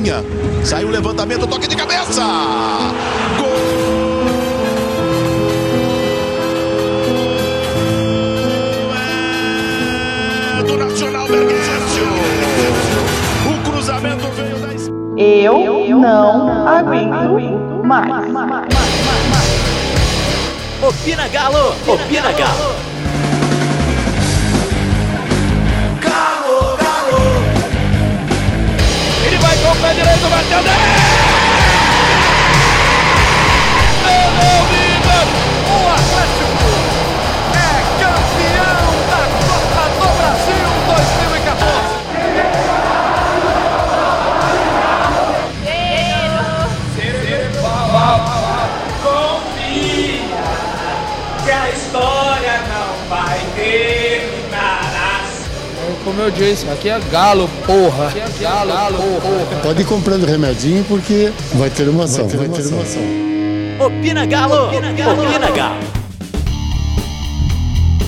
linha. Saiu o levantamento, toque de cabeça. Gol! É do Nacional Berguêncio. O cruzamento veio da Eu não aguento mais. Opina Galo! Opina Galo! Galo, com o pé direito, bateu dentro! O Atlético Como eu disse, aqui é galo, porra. Aqui é galo, porra. Pode ir comprando remedinho porque vai ter uma ação. Vai ter uma ação. Opina Galo! Opina Galo! Opina Galo!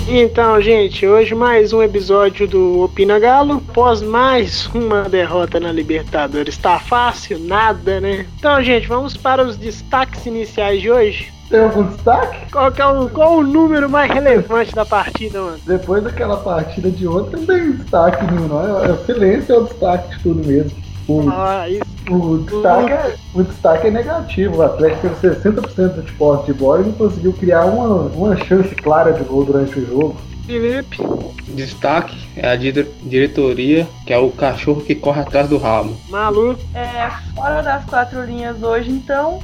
Então, gente, hoje mais um episódio do Opina Galo. Após mais uma derrota na Libertadores. Tá fácil? Nada, né? Então, gente, vamos para os destaques iniciais de hoje. Tem algum destaque? Qual, que é o, qual o número mais relevante da partida, mano? Depois daquela partida de ontem, não tem destaque nenhum, não. É, o silêncio é o destaque de tudo mesmo. O, Ah, isso. o, destaque é, o destaque é negativo. O Atlético teve 60% de posse de bola e não conseguiu criar uma, uma chance clara de gol durante o jogo. Felipe. Destaque é a dire- diretoria, que é o cachorro que corre atrás do rabo. Malu. É, fora das quatro linhas hoje, então,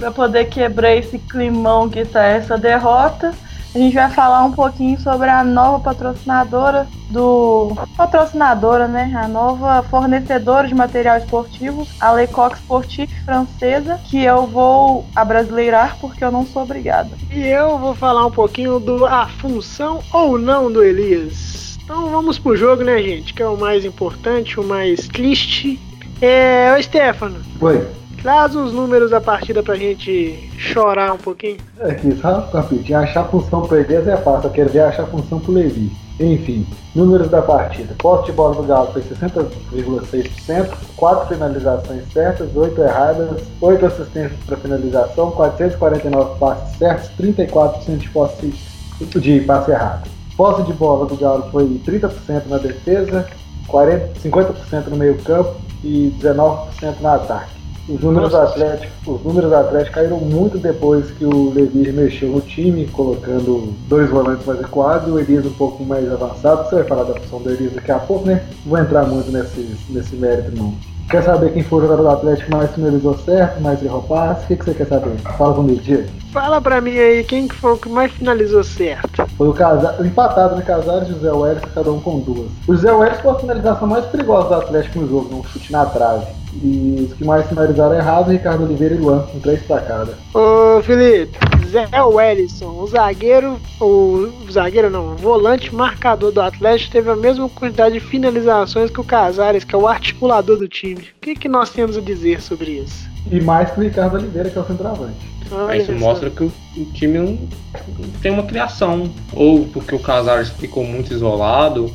para poder quebrar esse climão que tá essa derrota, a gente vai falar um pouquinho sobre a nova patrocinadora do. Patrocinadora, né? A nova fornecedora de material esportivo, a Lecoq Sportif francesa, que eu vou abrasileirar porque eu não sou obrigada. E eu vou falar um pouquinho do a função ou não do Elias. Então vamos pro jogo, né, gente? Que é o mais importante, o mais triste. É, ô Stefano, Foi. Traz os números da partida pra gente chorar um pouquinho. Aqui, só rapidinho. Achar função pro Elias é fácil. Eu quero ver achar função pro Levi. Enfim, números da partida. Posse de bola do Galo foi 60,6%, 4 finalizações certas, 8 erradas, 8 assistências para finalização, 449 passes certos, 34% de posse de passe errado. Posse de bola do Galo foi 30% na defesa, 40, 50% no meio campo e 19% no ataque. Os números, do Atlético, os números do Atlético caíram muito depois que o Levi mexeu no time, colocando dois volantes mais recuados e o Elias um pouco mais avançado. Você vai falar da função do Elias daqui a pouco, né? Não vou entrar muito nesse, nesse mérito, não. Quer saber quem foi o jogador do Atlético que mais finalizou certo, mais errou passe? O que, que você quer saber? Fala comigo, Diego. Fala pra mim aí quem que foi o que mais finalizou certo. Foi o Casares, empatado no Casares e o José Welles, cada um com duas. O José Welles foi a finalização mais perigosa do Atlético no jogo, um chute na trave. E os que mais finalizaram errado, Ricardo Oliveira e Luan, com três pra cada. Ô Felipe, Zé Wellison, o zagueiro, o zagueiro não, o volante marcador do Atlético teve a mesma quantidade de finalizações que o Casares, que é o articulador do time. O que, que nós temos a dizer sobre isso? E mais que o Ricardo Oliveira, que é o centroavante. Olha Isso só. mostra que o, o time não, não tem uma criação. Ou porque o Casares ficou muito isolado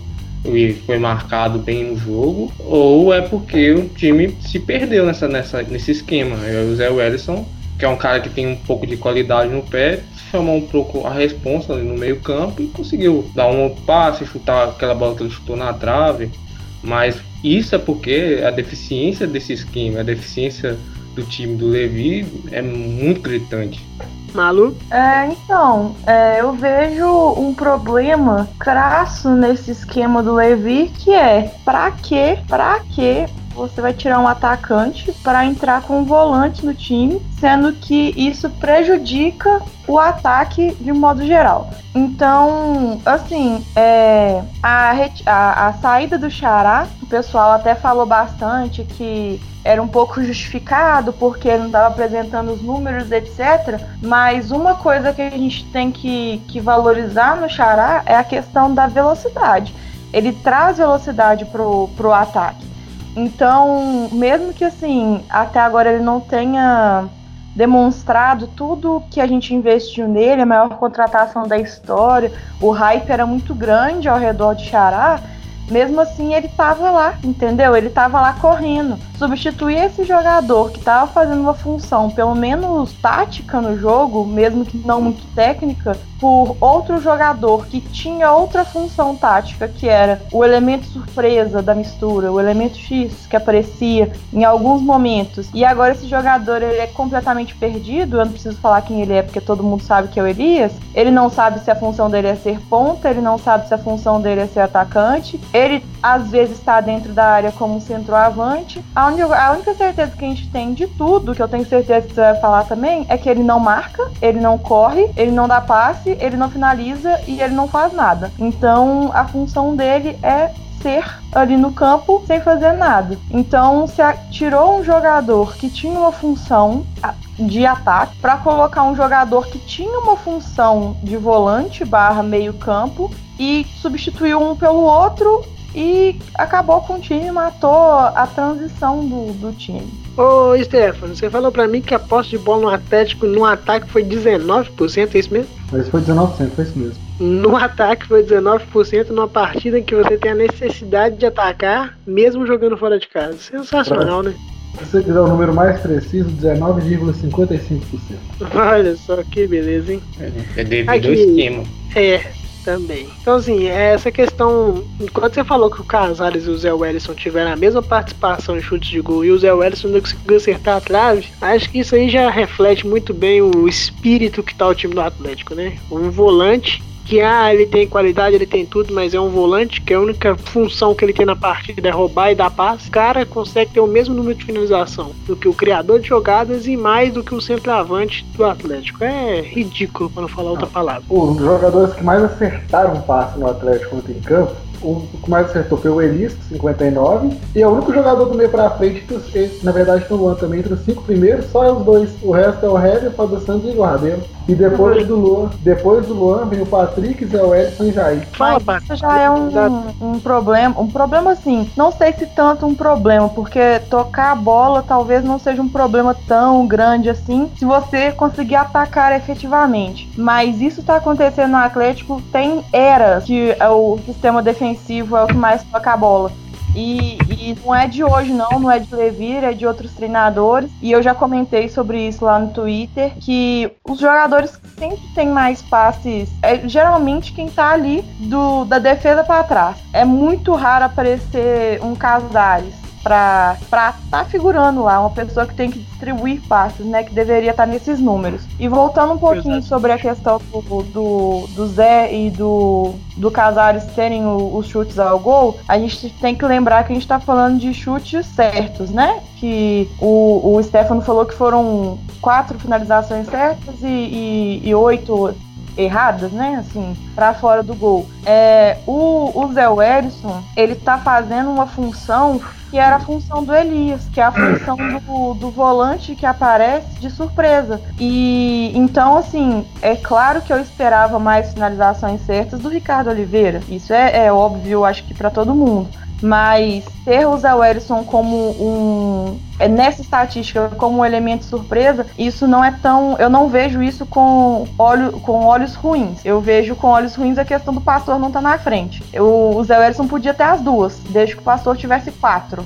e foi marcado bem no jogo, ou é porque o time se perdeu nessa, nessa, nesse esquema. O Zé Wellison, que é um cara que tem um pouco de qualidade no pé, chamou um pouco a responsa ali no meio campo e conseguiu dar um passe, chutar aquela bola que ele chutou na trave. Mas isso é porque a deficiência desse esquema, a deficiência do time do Levi é muito gritante. Malu? É, então, é, eu vejo um problema crasso nesse esquema do Levi, que é pra quê? Pra quê você vai tirar um atacante para entrar com um volante no time, sendo que isso prejudica o ataque de modo geral. Então, assim, é, a, a, a saída do Xará, o pessoal até falou bastante que era um pouco justificado porque não estava apresentando os números, etc. Mas uma coisa que a gente tem que, que valorizar no Xará é a questão da velocidade. Ele traz velocidade pro, pro ataque. Então, mesmo que assim, até agora ele não tenha demonstrado tudo que a gente investiu nele, a maior contratação da história, o hype era muito grande ao redor de Xará, mesmo assim ele tava lá, entendeu? Ele tava lá correndo. Substituir esse jogador que estava fazendo uma função, pelo menos tática no jogo, mesmo que não muito técnica, por outro jogador que tinha outra função tática, que era o elemento surpresa da mistura, o elemento X que aparecia em alguns momentos. E agora esse jogador ele é completamente perdido, eu não preciso falar quem ele é porque todo mundo sabe que é o Elias. Ele não sabe se a função dele é ser ponta, ele não sabe se a função dele é ser atacante. Ele às vezes está dentro da área como centroavante. A única, certeza que a gente tem de tudo, que eu tenho certeza que você vai falar também, é que ele não marca, ele não corre, ele não dá passe, ele não finaliza e ele não faz nada. Então a função dele é ser ali no campo sem fazer nada. Então se tirou um jogador que tinha uma função de ataque para colocar um jogador que tinha uma função de volante barra meio campo e substituiu um pelo outro e acabou com o time, matou a transição do, do time. Ô Stefano, você falou pra mim que a posse de bola no Atlético no ataque foi 19%, é isso mesmo? Mas foi 19%, foi isso mesmo. No ataque foi 19% numa partida em que você tem a necessidade de atacar, mesmo jogando fora de casa. Sensacional, pra... né? Se você quiser o número mais preciso, 19,55%. Olha só que beleza, hein? É devido Aqui, ao esquema. É, também. Então, assim, essa questão. Quando você falou que o Casares e o Zé Wellison tiveram a mesma participação em chutes de gol e o Zé Wellison não conseguiu acertar a trave, acho que isso aí já reflete muito bem o espírito que tá o time do Atlético, né? Um volante que ah, ele tem qualidade, ele tem tudo, mas é um volante que a única função que ele tem na partida é roubar e dar passe. O cara consegue ter o mesmo número de finalização do que o criador de jogadas e mais do que o centroavante do Atlético. É ridículo para não falar outra palavra. Os jogadores que mais acertaram passe no Atlético ontem em campo o que mais acertou foi o Elis, 59. E é o único jogador do meio pra frente, na verdade, no Luan também, entre os cinco primeiros, só é os dois. O resto é o Hever, Fábio Santos e o Rabelo. E depois do Luan, depois do Luan vem o Patrick, Zé Edson e Jair. Fala, Isso já é um, um problema. Um problema assim, não sei se tanto um problema, porque tocar a bola talvez não seja um problema tão grande assim, se você conseguir atacar efetivamente. Mas isso tá acontecendo no Atlético tem eras que é o sistema defensivo é o que mais toca a bola. E, e, não é de hoje, não, não é de Levir, é de outros treinadores. E eu já comentei sobre isso lá no Twitter, que os jogadores sempre têm mais passes é geralmente quem tá ali do, da defesa para trás. É muito raro aparecer um Casares para estar tá figurando lá, uma pessoa que tem que distribuir passes, né, que deveria estar tá nesses números. E voltando um pouquinho sobre a questão do, do, do, Zé e do, do Casares terem o, os chutes ao gol, a gente tem que lembrar que a gente está falando de chutes certos, né? Que o, o Stefano falou que foram quatro finalizações certas e, e, e oito erradas, né? Assim, para fora do gol. É, o, o Zé Wellison, ele tá fazendo uma função que era a função do Elias, que é a função do, do volante que aparece de surpresa. E então, assim, é claro que eu esperava mais finalizações certas do Ricardo Oliveira. Isso é, é óbvio, acho que para todo mundo. Mas ter o Zé Wellison como um. É, nessa estatística, como um elemento surpresa, isso não é tão. Eu não vejo isso com, olho, com olhos ruins. Eu vejo com olhos ruins a questão do pastor não estar tá na frente. Eu, o Zé Wellison podia ter as duas, desde que o pastor tivesse quatro.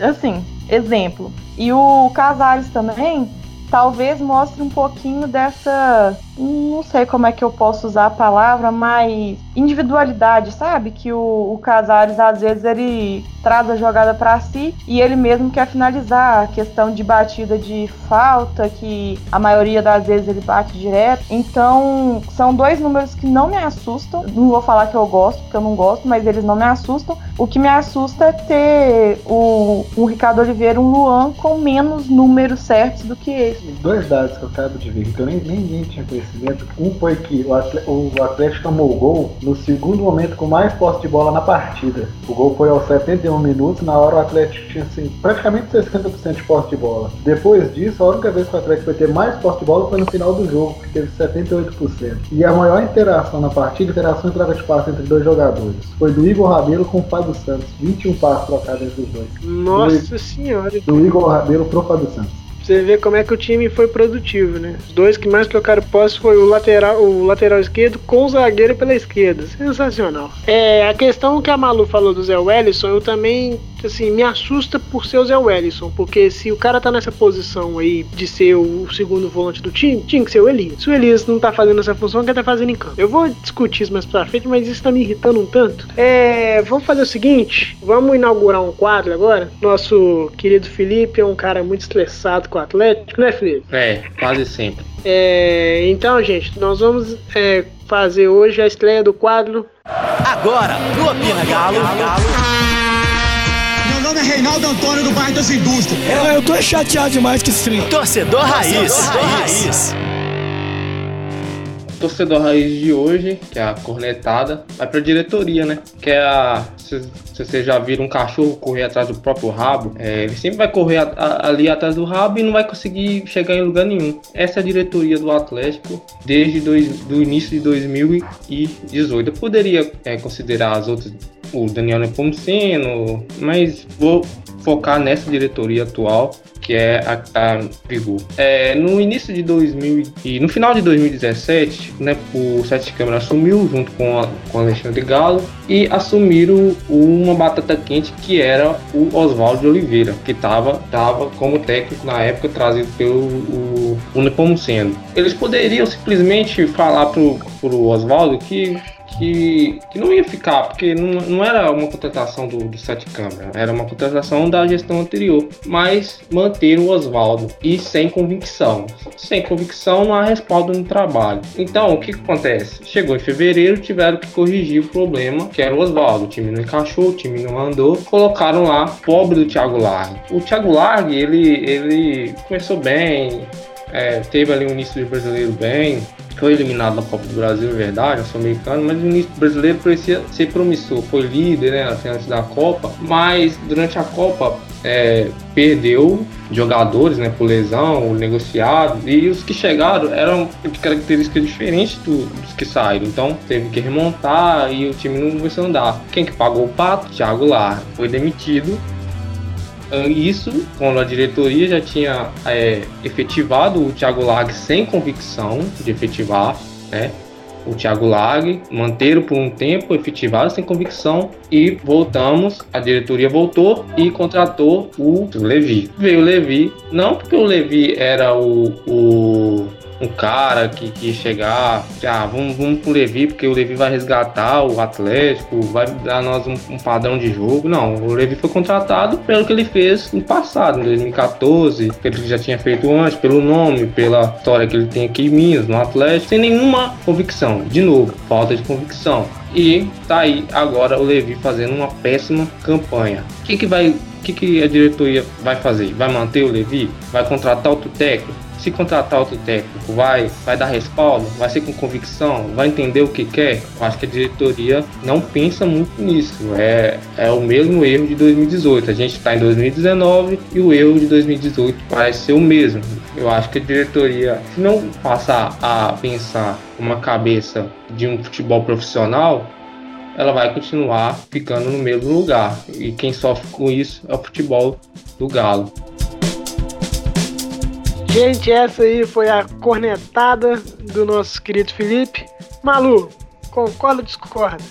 Assim, exemplo. E o Casares também, talvez mostre um pouquinho dessa. Não sei como é que eu posso usar a palavra, mas individualidade, sabe? Que o, o Casares, às vezes, ele traz a jogada para si e ele mesmo quer finalizar. A questão de batida de falta, que a maioria das vezes ele bate direto. Então, são dois números que não me assustam. Não vou falar que eu gosto, porque eu não gosto, mas eles não me assustam. O que me assusta é ter o, o Ricardo Oliveira, um Luan, com menos números certos do que esse. Dois dados que eu acabo de ver, que eu nem, nem, nem tinha Um foi que o Atlético, o Atlético tomou o gol no segundo momento com mais posse de bola na partida. O gol foi aos 71 minutos, na hora o Atlético tinha assim, praticamente 60% de posse de bola. Depois disso, a única vez que o Atlético foi ter mais posse de bola foi no final do jogo, que teve 78%. E a maior interação na partida, interação em troca de passe entre dois jogadores, foi do Igor Rabelo com o Fábio Santos. 21 passos trocados entre os dois. Nossa do, senhora! Do Igor Rabelo pro Fábio Santos. Você vê como é que o time foi produtivo, né? Os dois que mais trocaram posse foi o lateral, o lateral esquerdo com o zagueiro pela esquerda. Sensacional. É, a questão que a Malu falou do Zé Wellison, eu também, assim, me assusta por ser o Zé Wellison, porque se o cara tá nessa posição aí de ser o segundo volante do time, tinha que ser o Elias. Se o Elias não tá fazendo essa função, quem tá fazendo em campo? Eu vou discutir isso mais pra frente, mas isso tá me irritando um tanto. É, vamos fazer o seguinte, vamos inaugurar um quadro agora. Nosso querido Felipe é um cara muito estressado com o Atlético, né, Felipe? É, quase sempre. É, então, gente, nós vamos é, fazer hoje a estreia do quadro. Agora, no Opina Galo. Meu nome é Reinaldo Antônio do bairro das Indústrias. Eu, eu tô chateado demais com esse. Torcedor Raiz. Torcedor Raiz. torcedor raiz de hoje, que é a cornetada, vai pra diretoria, né? Que é a. Se, se vocês já viram um cachorro correr atrás do próprio rabo, é, ele sempre vai correr a- a- ali atrás do rabo e não vai conseguir chegar em lugar nenhum. Essa é a diretoria do Atlético desde dois, do início de 2018. Eu poderia é, considerar as outras, o Daniel Nepomuceno, mas vou focar nessa diretoria atual que é a que vigor. É, no início de 2000 e no final de 2017, né, o Sete Câmara assumiu junto com, a, com Alexandre Galo e assumiram uma batata quente que era o Oswaldo de Oliveira, que estava tava como técnico na época trazido pelo o, o Nepomuceno. Eles poderiam simplesmente falar pro, pro Oswaldo que que, que não ia ficar, porque não, não era uma contratação do, do Sete Câmara, era uma contratação da gestão anterior, mas manter o Oswaldo e sem convicção. Sem convicção não há respaldo no trabalho. Então, o que, acontece? Chegou em fevereiro, tiveram que corrigir o problema, que era o Oswaldo. O time não encaixou, o time não andou, colocaram lá, pobre do Thiago Largue. O Thiago Largue, ele, ele começou bem, é, teve ali um início de brasileiro bem, foi eliminado na Copa do Brasil, é verdade, eu sou americano, mas o início brasileiro parecia ser promissor. Foi líder, né, assim, antes da Copa, mas durante a Copa é, perdeu jogadores, né, por lesão, negociado, e os que chegaram eram de características diferentes do- dos que saíram. Então teve que remontar e o time não começou a andar. Quem que pagou o pato? Thiago Lar foi demitido isso quando a diretoria já tinha é, efetivado o Thiago Lag sem convicção de efetivar, né? O Thiago Lag manteram por um tempo, efetivaram sem convicção e voltamos, a diretoria voltou e contratou o Levi. Veio o Levi, não porque o Levi era o, o um cara que, que chegar, ah, vamos, vamos com o Levi, porque o Levi vai resgatar o Atlético, vai dar nós um, um padrão de jogo. Não, o Levi foi contratado pelo que ele fez no passado, em 2014, pelo que já tinha feito antes, pelo nome, pela história que ele tem aqui em Minas, no Atlético, sem nenhuma convicção. De novo, falta de convicção. E tá aí agora o Levi fazendo uma péssima campanha. O que, que vai. O que, que a diretoria vai fazer? Vai manter o Levi? Vai contratar outro técnico? Se contratar outro técnico, vai, vai dar respaldo, vai ser com convicção, vai entender o que quer. Eu acho que a diretoria não pensa muito nisso. É, é o mesmo erro de 2018. A gente está em 2019 e o erro de 2018 parece ser o mesmo. Eu acho que a diretoria, se não passar a pensar uma cabeça de um futebol profissional, ela vai continuar ficando no mesmo lugar. E quem sofre com isso é o futebol do Galo. Gente, essa aí foi a cornetada do nosso querido Felipe. Malu, concorda ou discorda?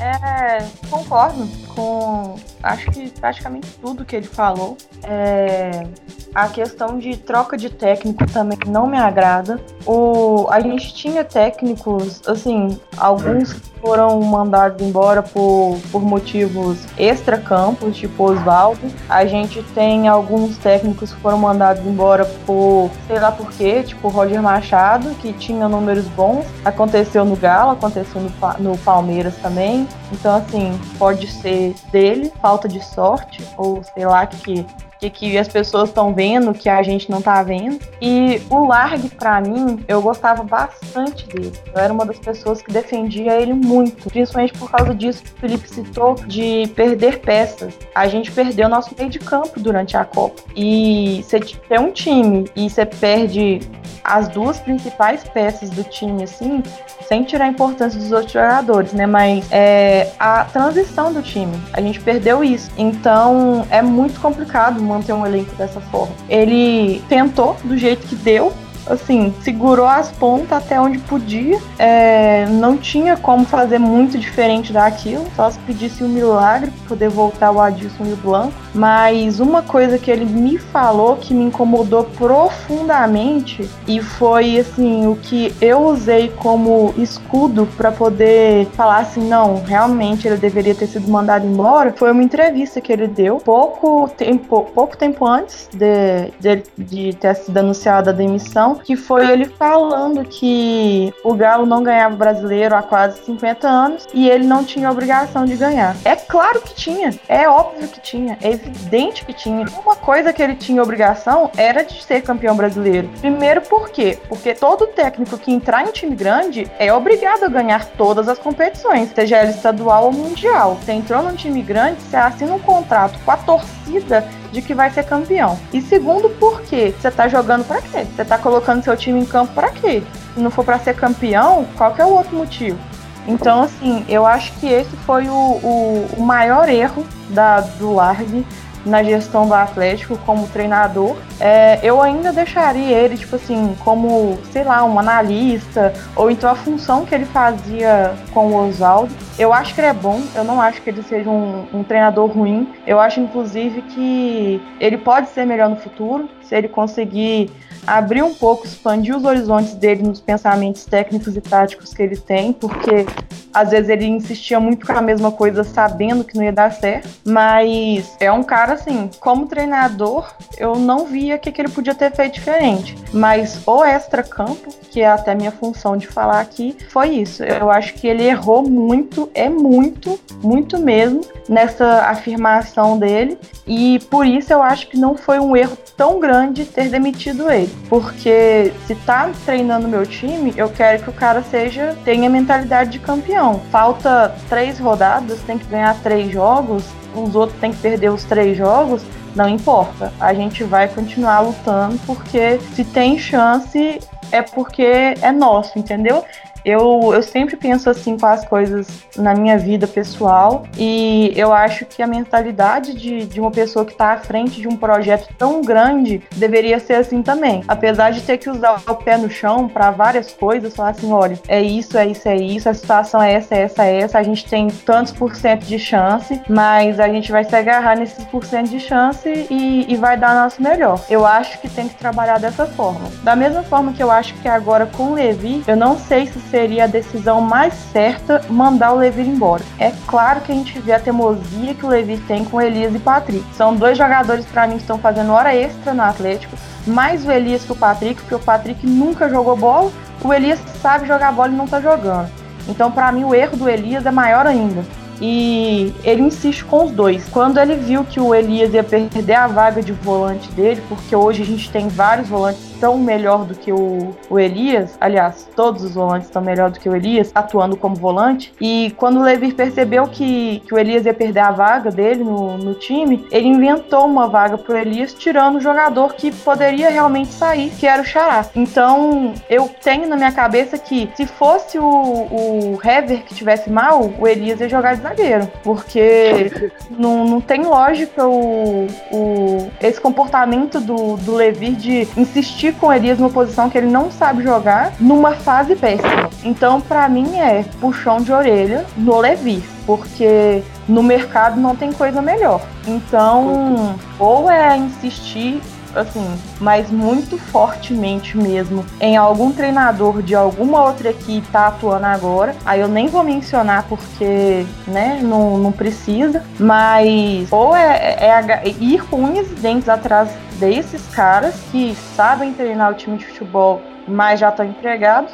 É, concordo com acho que praticamente tudo que ele falou. É, a questão de troca de técnico também não me agrada. O, a gente tinha técnicos, assim, alguns foram mandados embora por, por motivos extra-campos, tipo Oswaldo. A gente tem alguns técnicos que foram mandados embora por, sei lá por quê, tipo Roger Machado, que tinha números bons. Aconteceu no Galo, aconteceu no, no Palmeiras também. Então, assim, pode ser dele, falta de sorte, ou sei lá que que, que as pessoas estão vendo que a gente não tá vendo. E o Largue, pra mim, eu gostava bastante dele. Eu era uma das pessoas que defendia ele muito, principalmente por causa disso que o Felipe citou, de perder peças. A gente perdeu nosso meio de campo durante a Copa. E você tem um time e você perde as duas principais peças do time, assim, sem tirar a importância dos outros jogadores, né? Mas é, a transição do time, a gente perdeu isso. Então é muito complicado, manter um elenco dessa forma. Ele tentou do jeito que deu, assim, segurou as pontas até onde podia. É, não tinha como fazer muito diferente daquilo, só se pedisse um milagre para poder voltar o Adilson e o Blanco. Mas uma coisa que ele me falou que me incomodou profundamente e foi assim o que eu usei como escudo para poder falar assim, não, realmente ele deveria ter sido mandado embora, foi uma entrevista que ele deu pouco tempo, pouco tempo antes de, de, de ter sido anunciada a demissão que foi ele falando que o Galo não ganhava brasileiro há quase 50 anos e ele não tinha obrigação de ganhar. É claro que tinha, é óbvio que tinha, é evidente que tinha. Uma coisa que ele tinha obrigação era de ser campeão brasileiro. Primeiro por quê? Porque todo técnico que entrar em time grande é obrigado a ganhar todas as competições, seja ela estadual ou mundial. Você entrou num time grande, você assina um contrato com a torcida de que vai ser campeão. E segundo, por quê? Você tá jogando para quê? Você tá colocando seu time em campo para quê? Se não for para ser campeão, qual que é o outro motivo? Então, assim, eu acho que esse foi o, o, o maior erro da, do Largue na gestão do Atlético como treinador. É, eu ainda deixaria ele, tipo assim, como, sei lá, um analista, ou então a função que ele fazia com o Oswaldo. Eu acho que ele é bom, eu não acho que ele seja um, um treinador ruim. Eu acho, inclusive, que ele pode ser melhor no futuro, se ele conseguir abrir um pouco, expandir os horizontes dele nos pensamentos técnicos e táticos que ele tem, porque às vezes ele insistia muito com a mesma coisa sabendo que não ia dar certo, mas é um cara assim, como treinador, eu não via o que, que ele podia ter feito diferente, mas o extra-campo, que é até minha função de falar aqui, foi isso. Eu acho que ele errou muito, é muito, muito mesmo nessa afirmação dele, e por isso eu acho que não foi um erro tão grande ter demitido ele. Porque se tá treinando meu time, eu quero que o cara seja tenha mentalidade de campeão. Falta três rodadas, tem que ganhar três jogos, os outros tem que perder os três jogos. Não importa, a gente vai continuar lutando porque se tem chance é porque é nosso, entendeu? Eu, eu sempre penso assim com as coisas na minha vida pessoal e eu acho que a mentalidade de, de uma pessoa que está à frente de um projeto tão grande deveria ser assim também. Apesar de ter que usar o pé no chão para várias coisas, falar assim: olha, é isso, é isso, é isso, a situação é essa, é essa, é essa, a gente tem tantos por cento de chance, mas a gente vai se agarrar nesses por cento de chance e, e vai dar nosso melhor. Eu acho que tem que trabalhar dessa forma. Da mesma forma que eu acho que agora com o Levi, eu não sei se seria a decisão mais certa mandar o Levi embora. É claro que a gente vê a teimosia que o Levi tem com Elias e Patrick. São dois jogadores para mim que estão fazendo hora extra no Atlético, mais o Elias que o Patrick, porque o Patrick nunca jogou bola, o Elias sabe jogar bola e não tá jogando. Então, para mim, o erro do Elias é maior ainda. E ele insiste com os dois. Quando ele viu que o Elias ia perder a vaga de volante dele, porque hoje a gente tem vários volantes tão melhor do que o, o Elias, aliás, todos os volantes estão melhor do que o Elias, atuando como volante. E quando o Levi percebeu que, que o Elias ia perder a vaga dele no, no time, ele inventou uma vaga pro Elias, tirando o jogador que poderia realmente sair, que era o Xará. Então, eu tenho na minha cabeça que se fosse o, o Hever que tivesse mal, o Elias ia jogar de zagueiro, porque não, não tem lógica o, o, esse comportamento do, do Levi de insistir com o Elias numa posição que ele não sabe jogar numa fase péssima. Então, para mim, é puxão de orelha no Levi, porque no mercado não tem coisa melhor. Então, ou é insistir assim, mas muito fortemente mesmo em algum treinador de alguma outra equipe tá atuando agora. Aí eu nem vou mencionar porque, né, não, não precisa, mas ou é, é, é ir com unhas e dentes atrás desses caras que sabem treinar o time de futebol, mas já estão empregados,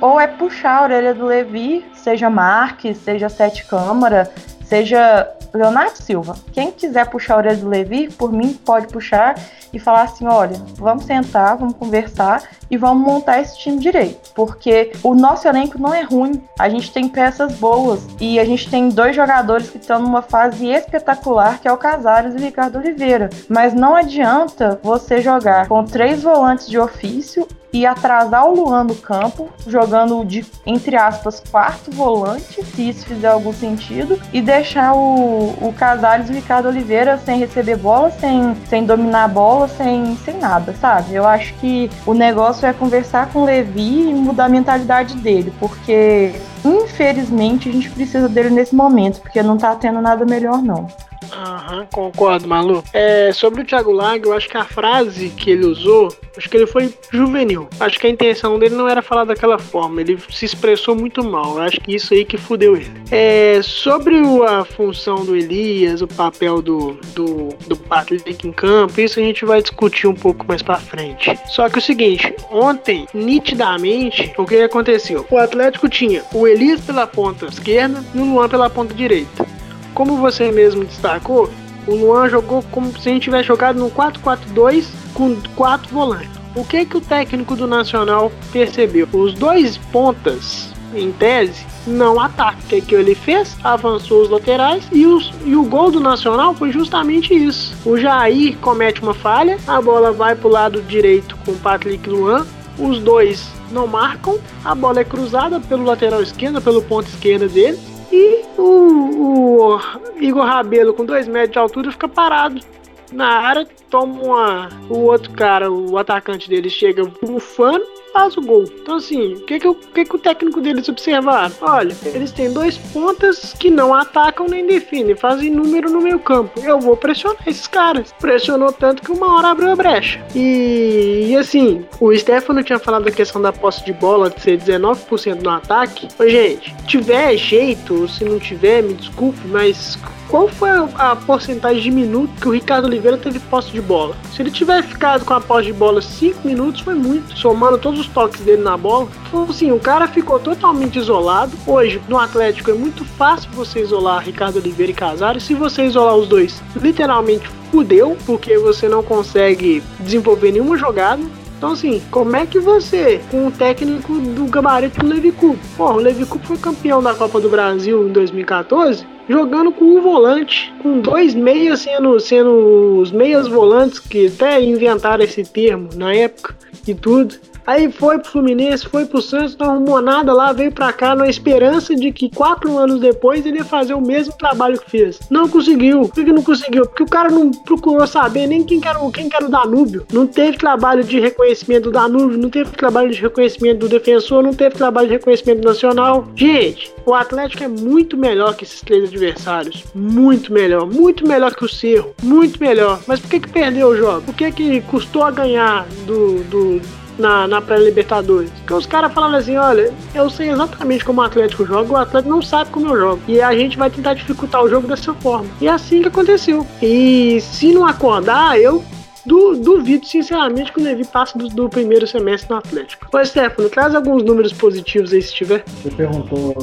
ou é puxar a orelha do Levi, seja Marques, seja Sete Câmara, seja Leonardo Silva. Quem quiser puxar a orelha do Levi, por mim, pode puxar e falar assim: olha, vamos sentar, vamos conversar e vamos montar esse time direito. Porque o nosso elenco não é ruim, a gente tem peças boas e a gente tem dois jogadores que estão numa fase espetacular, que é o Casares e o Ricardo Oliveira. Mas não adianta você jogar com três volantes de ofício e atrasar o Luan no campo, jogando de, entre aspas, quarto volante, se isso fizer algum sentido, e deixar o, o Casares e o Ricardo Oliveira sem receber bola, sem, sem dominar a bola, sem, sem nada, sabe? Eu acho que o negócio é conversar com o Levi e mudar a mentalidade dele, porque infelizmente a gente precisa dele nesse momento, porque não tá tendo nada melhor não. Aham, concordo, Malu. É, sobre o Thiago Lago, eu acho que a frase que ele usou, acho que ele foi juvenil. Acho que a intenção dele não era falar daquela forma, ele se expressou muito mal. Eu acho que isso aí que fudeu ele. É, sobre a função do Elias, o papel do, do, do Patrick em campo, isso a gente vai discutir um pouco mais pra frente. Só que o seguinte, ontem, nitidamente, o que aconteceu? O Atlético tinha o Elias pela ponta esquerda e o Luan pela ponta direita como você mesmo destacou, o Luan jogou como se a gente tivesse jogado no 4-4-2 com quatro volantes. O que que o técnico do Nacional percebeu? Os dois pontas, em tese, não atacam. O que, que ele fez? Avançou os laterais e, os, e o gol do Nacional foi justamente isso. O Jair comete uma falha, a bola vai para o lado direito com o Patrick Luan, os dois não marcam, a bola é cruzada pelo lateral esquerdo, pelo ponto esquerdo dele, e o, o Igor Rabelo, com 2 metros de altura, fica parado na área, toma uma. O outro cara, o atacante dele, chega bufando faz o gol. Então, assim, o que, que, que, que o técnico deles observar? Olha, eles têm dois pontas que não atacam nem definem, fazem número no meio campo. Eu vou pressionar esses caras. Pressionou tanto que uma hora abriu a brecha. E, e assim, o Stefano tinha falado da questão da posse de bola de ser 19% no ataque. Ô, gente, tiver jeito, se não tiver, me desculpe, mas qual foi a porcentagem de minutos que o Ricardo Oliveira teve posse de bola? Se ele tiver ficado com a posse de bola 5 minutos, foi muito, somando todos os toques dele na bola. Então, assim, o cara ficou totalmente isolado. Hoje, no Atlético, é muito fácil você isolar Ricardo Oliveira e Casares. Se você isolar os dois, literalmente fudeu, porque você não consegue desenvolver nenhuma jogada. Então, assim, como é que você, com o técnico do gabarito do Levi Cup, Pô, o Levi Cup foi campeão da Copa do Brasil em 2014, jogando com um volante, com dois meias sendo, sendo os meias volantes, que até inventaram esse termo na época e tudo. Aí foi pro Fluminense, foi pro Santos, não arrumou nada lá, veio pra cá na esperança de que quatro anos depois ele ia fazer o mesmo trabalho que fez. Não conseguiu. Por que não conseguiu? Porque o cara não procurou saber nem quem era, quem era o Danúbio. Não teve trabalho de reconhecimento do Danúbio, não teve trabalho de reconhecimento do defensor, não teve trabalho de reconhecimento nacional. Gente, o Atlético é muito melhor que esses três adversários. Muito melhor. Muito melhor que o Cerro. Muito melhor. Mas por que que perdeu o jogo? Por que que custou a ganhar do, do na, na pré-Libertadores. Porque os caras falaram assim: olha, eu sei exatamente como o Atlético joga, o Atlético não sabe como eu jogo. E a gente vai tentar dificultar o jogo dessa forma. E é assim que aconteceu. E se não acordar, eu Du, duvido, sinceramente, que o Levi passe do, do, primeiro semestre no Atlético. Ô, Stefano, traz alguns números positivos aí se tiver. Você perguntou,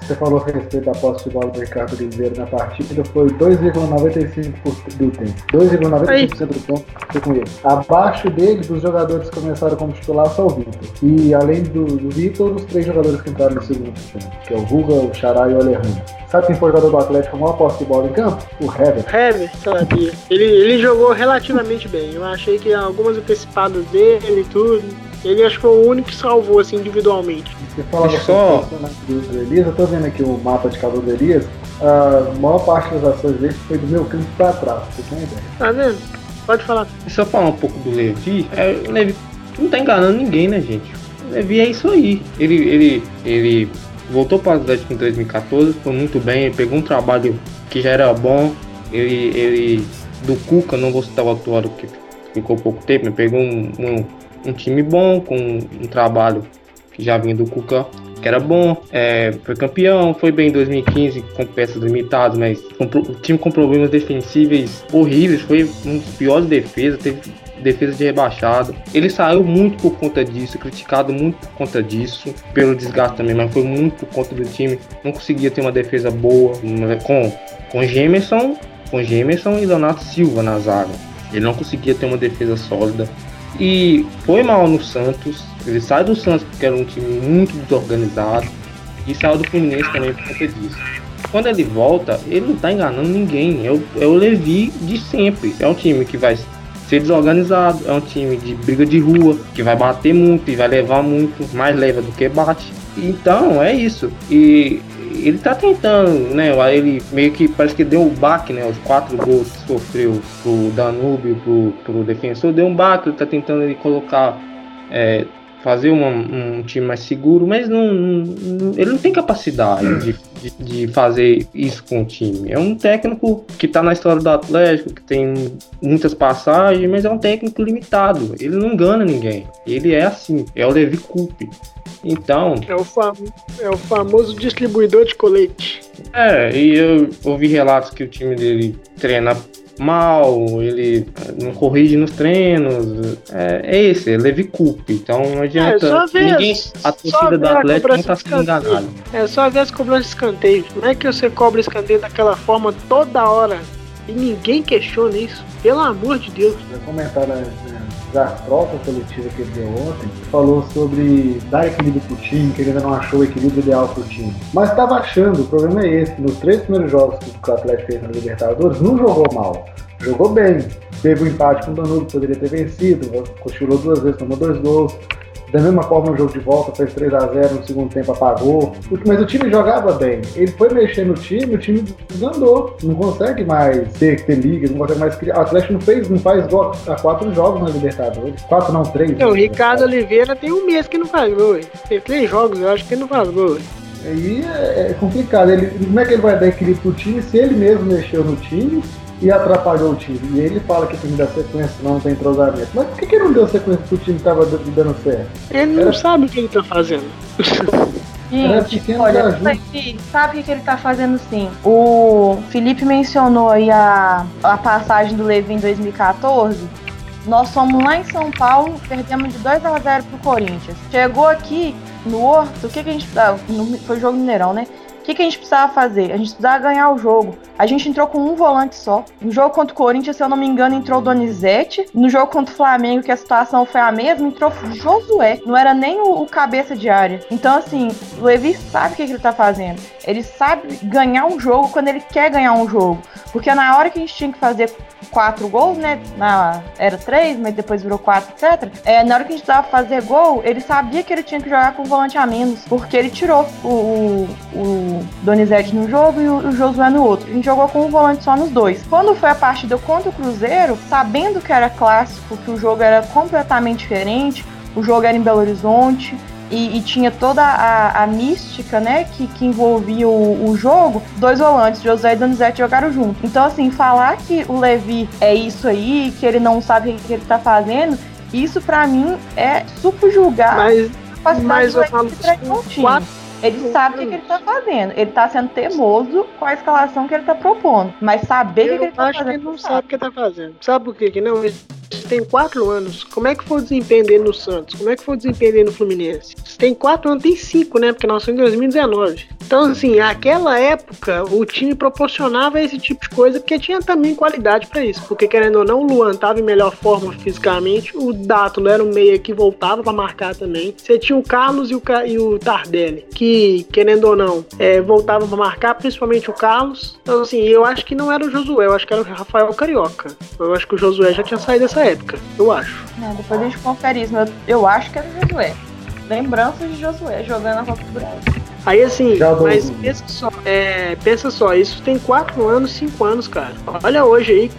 você falou a respeito da posse de bola do Ricardo Oliveira na partida, foi 2,95% do tempo. 2,95% do tempo foi com ele. Abaixo dele, dos jogadores que começaram como titular, só o Vitor. E além do, do Vitor, os três jogadores que entraram no segundo tempo, que é o Ruga, o Xará e o Alejandro. Sabe quem foi o jogador do Atlético com a maior posse de bola em campo? O Hever. Hever, sabia. Ele, ele jogou relativamente bem. Eu achei que algumas antecipadas dele e tudo. Ele acho que foi o único que salvou assim individualmente. Você falava só do Elias, eu tô vendo aqui o mapa de do Elias. A maior parte das ações dele foi do meu campo pra trás, você tem ideia. Tá vendo? Pode falar. Se eu falar um pouco do Levi, é, o Levi não tá enganando ninguém, né, gente? O Levi é isso aí. Ele, ele, ele voltou para o Atlético em 2014, foi muito bem, pegou um trabalho que já era bom. Ele, ele do Cuca, não vou citar o atual que ficou pouco tempo, ele pegou um, um, um, time bom, com um trabalho que já vinha do Cuca, que era bom, é, foi campeão, foi bem em 2015 com peças limitadas, mas o time com problemas defensíveis horríveis, foi um dos piores defesas, teve defesa de rebaixado. Ele saiu muito por conta disso, criticado muito por conta disso, pelo desgaste também, mas foi muito por conta do time. Não conseguia ter uma defesa boa com, com Gemerson, com Gemerson e Leonardo Silva na zaga. Ele não conseguia ter uma defesa sólida. E foi mal no Santos. Ele sai do Santos porque era um time muito desorganizado. E saiu do Fluminense também por conta disso. Quando ele volta, ele não tá enganando ninguém. É o, é o Levi de sempre. É um time que vai ser desorganizado. É um time de briga de rua, que vai bater muito e vai levar muito, mais leva do que bate. Então, é isso. E ele tá tentando, né? Ele meio que parece que deu um baque, né? Os quatro gols que sofreu pro Danúbio, pro, pro defensor, deu um baque. Ele tá tentando ele colocar. É, fazer uma, um time mais seguro, mas não, não, ele não tem capacidade de, de, de, fazer isso com o time. É um técnico que está na história do Atlético, que tem muitas passagens, mas é um técnico limitado. Ele não engana ninguém. Ele é assim, é o Levi Coupe. Então. É o, fam é o famoso distribuidor de colete. É, e eu ouvi relatos que o time dele treina mal, ele não corrige nos treinos. É, é esse, é Levi Coupe. Então não adianta. É, ninguém, a torcida do Atlético não tá sendo enganada. É só ver as cobranças de escanteio. Como é que você cobra escanteio daquela forma toda hora? E ninguém questiona isso. Pelo amor de Deus. Vai comentar né, da troca coletiva que ele deu ontem, falou sobre dar equilíbrio pro time, que ele ainda não achou o equilíbrio ideal pro time. Mas estava achando, o problema é esse, nos três primeiros jogos que o Atlético fez na Libertadores, não jogou mal. Jogou bem. Teve um empate com o Danilo, poderia ter vencido, cochilou duas vezes, tomou dois gols. Da mesma forma no jogo de volta, fez 3 a 0 no segundo tempo apagou. Mas o time jogava bem. Ele foi mexer no time, o time desandou. Não consegue mais ter, ter liga, não consegue mais criar. O Atlético não, fez, não faz gol há quatro jogos na Libertadores. Quatro não, três. Não, o Ricardo Oliveira tem um mês que não faz gol. Tem três jogos, eu acho que ele não faz gol. Aí é, é complicado. Ele, como é que ele vai dar equilíbrio pro time se ele mesmo mexeu no time e atrapalhou o time. E ele fala que tem que dar sequência, não tem entrosamento. Mas por que, que não deu sequência se o time estava dando certo? Ele não Era... sabe o que ele está fazendo. Gente, olha, sabe o que ele tá fazendo sim. O Felipe mencionou aí a, a passagem do Levi em 2014. Nós fomos lá em São Paulo, perdemos de 2 a 0 pro Corinthians. Chegou aqui no Horto, o que, que a gente. foi jogo Mineirão, né? O que, que, a gente precisava fazer? A gente precisava ganhar o jogo. A gente entrou com um volante só. No jogo contra o Corinthians, se eu não me engano, entrou o Donizete. No jogo contra o Flamengo, que a situação foi a mesma, entrou Josué. Não era nem o, o cabeça de área. Então, assim, o Levi sabe o que, que ele tá fazendo. Ele sabe ganhar um jogo quando ele quer ganhar um jogo. Porque na hora que a gente tinha que fazer quatro gols, né? Na, era três, mas depois virou quatro, etc. É, na hora que a gente precisava fazer gol, ele sabia que ele tinha que jogar com o volante a menos. Porque ele tirou o, o, o Donizete no jogo e o, o Josué no outro. A gente jogou com um volante só nos dois. Quando foi a partida contra o Cruzeiro, sabendo que era clássico, que o jogo era completamente diferente, o jogo era em Belo Horizonte, e, e, tinha toda a, a, mística, né, que, que envolvia o, o, jogo, dois volantes, José e Donizete, jogaram junto. Então, assim, falar que o Levi é isso aí, que ele não sabe o que ele tá fazendo, isso para mim é subjugar mas, mas eu falo quatro, ele sabe o que, que, ele tá fazendo. Ele tá sendo teimoso com a escalação que ele tá propondo. Mas saber o que, que, ele tá fazendo. Eu acho que ele não sabe o que ele tá fazendo. Sabe por quê? Que não? Ele tem quatro anos. Como é que foi o desempenho dele no Santos? Como é que foi o desempenho dele no Fluminense? Tem quatro anos, tem cinco, né? Porque nós somos em 2019. Então, assim, naquela época, o time proporcionava esse tipo de coisa, porque tinha também qualidade para isso. Porque, querendo ou não, o Luan tava em melhor forma fisicamente, o Dátulo era um meia que voltava para marcar também. Você tinha o Carlos e o, e o Tardelli, que, querendo ou não, é, voltavam para marcar, principalmente o Carlos. Então, assim, eu acho que não era o Josué, eu acho que era o Rafael Carioca. Eu acho que o Josué já tinha saído dessa época eu acho. É, depois a gente confere isso, mas eu, eu acho que o Josué. Lembranças de Josué jogando na Copa do Brasil. Aí assim, mas pensa só, é, pensa só, isso tem 4 anos, 5 anos, cara. Olha hoje aí,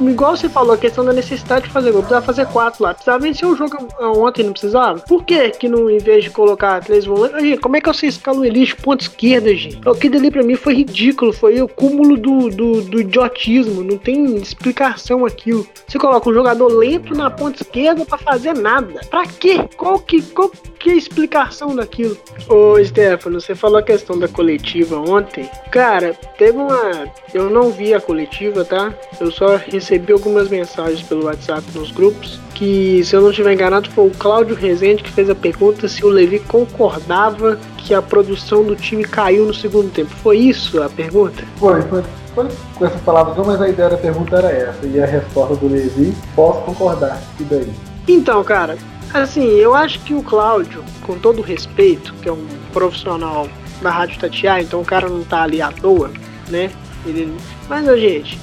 igual você falou, a questão da necessidade de fazer gol. Precisava fazer 4 lá. Precisava vencer o jogo ontem, não precisava? Por que que não, em vez de colocar 3 volantes... Como é que você escala o Elite ponto esquerda, gente? O que ali pra mim foi ridículo, foi o cúmulo do, do, do idiotismo. Não tem explicação aquilo. Você coloca um jogador lento na ponta esquerda pra fazer nada. Pra quê? Qual que, qual que é a explicação daquilo? Ô, Stefano, você falou a questão da coletiva ontem. Cara, teve uma. Eu não vi a coletiva, tá? Eu só recebi algumas mensagens pelo WhatsApp nos grupos. Que, se eu não estiver enganado, foi o Cláudio Rezende que fez a pergunta se o Levi concordava que a produção do time caiu no segundo tempo. Foi isso a pergunta? Foi, foi. Foi com essas palavras, não, mas a ideia da pergunta era essa. E a resposta do Levi, posso concordar. E daí? Então, cara, Assim, eu acho que o Cláudio, com todo respeito, que é um profissional da Rádio Tatiá, então o cara não tá ali à toa, né? Ele... Mas, gente,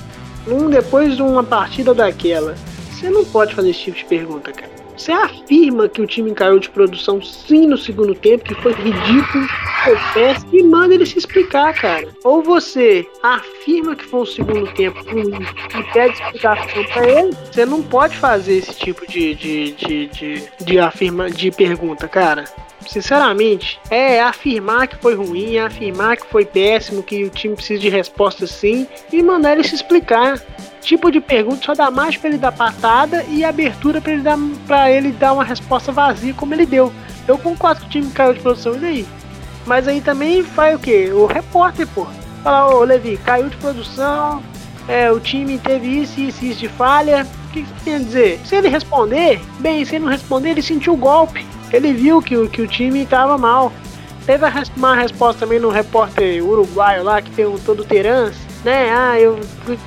um, depois de uma partida daquela, Você não pode fazer esse tipo de pergunta, cara. Você afirma que o time caiu de produção sim no segundo tempo, que foi ridículo, foi péssimo, e manda ele se explicar, cara. Ou você afirma que foi um segundo tempo ruim e pede explicação pra ele, você não pode fazer esse tipo de, de, de, de, de, afirma, de pergunta, cara. Sinceramente, é afirmar que foi ruim, é afirmar que foi péssimo, que o time precisa de resposta sim, e mandar ele se explicar tipo de pergunta só dá mais para ele dar patada e abertura para ele dar para ele dar uma resposta vazia como ele deu. Eu concordo que o time caiu de produção e daí. Mas aí também faz o que? O repórter, pô. Fala, ô Levi, caiu de produção, é, o time teve isso isso, isso de falha. O que, você quer dizer? Se ele responder, bem, se ele não responder, ele sentiu o golpe. Ele viu que, o, que o time estava mal. Teve uma resposta também no repórter uruguaio lá, que tem um todo Terans, né? Ah, eu.